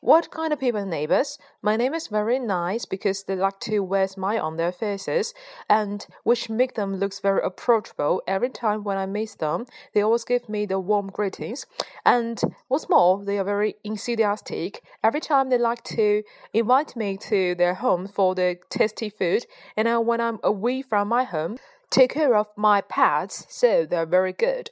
What kind of people are neighbors? My name is very nice because they like to wear smile on their faces and which make them looks very approachable. Every time when I meet them, they always give me the warm greetings. And what's more, they are very enthusiastic. Every time they like to invite me to their home for the tasty food. And when I'm away from my home, take care of my pets, so they're very good.